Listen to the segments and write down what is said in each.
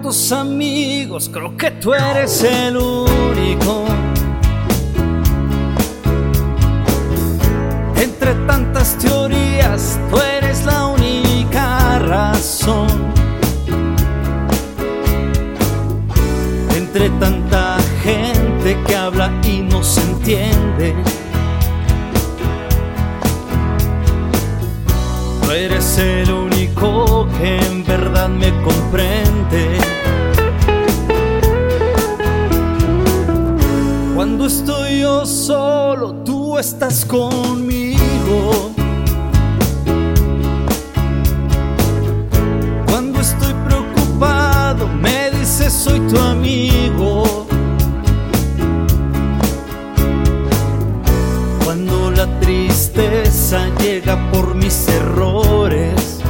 tantos amigos, creo que tú eres el único. Entre tantas teorías, tú eres la única razón. Entre tanta solo, tú estás conmigo. Cuando estoy preocupado, me dices soy tu amigo. Cuando la tristeza llega por mis errores,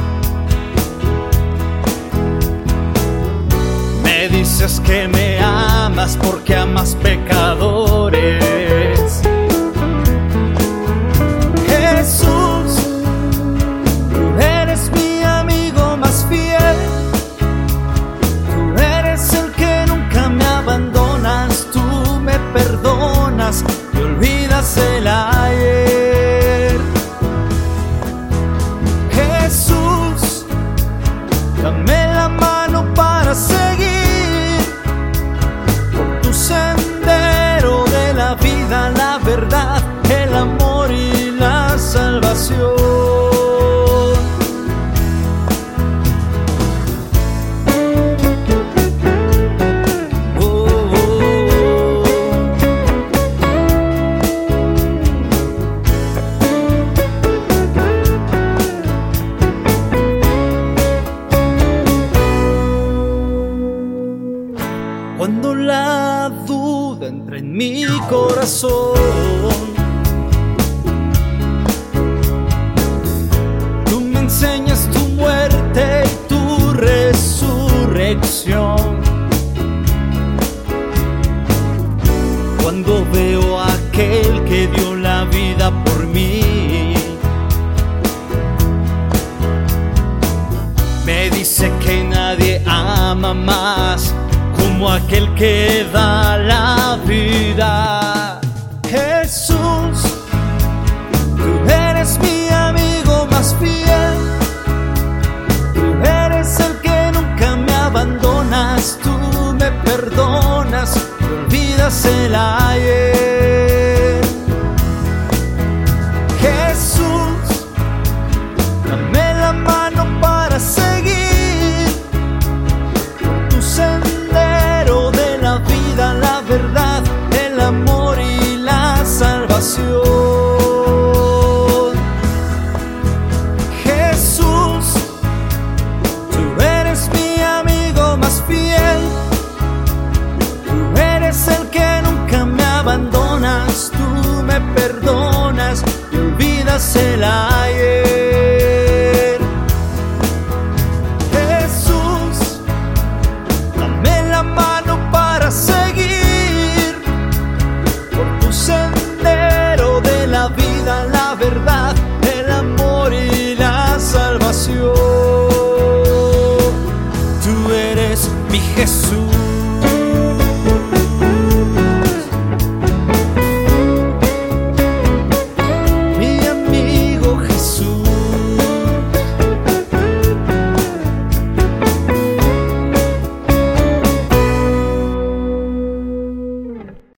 me dices que me amas porque amas pecadores. Y olvidas el. Cuando la duda entra en mi corazón, tú me enseñas tu muerte y tu resurrección. Cuando veo a aquel que dio la vida por mí, me dice que nadie ama más como aquel que da la vida. Jesús, tú eres mi amigo más fiel. Tú eres el que nunca me abandonas, tú me perdonas olvidas el ayer. Olvidas el ayer.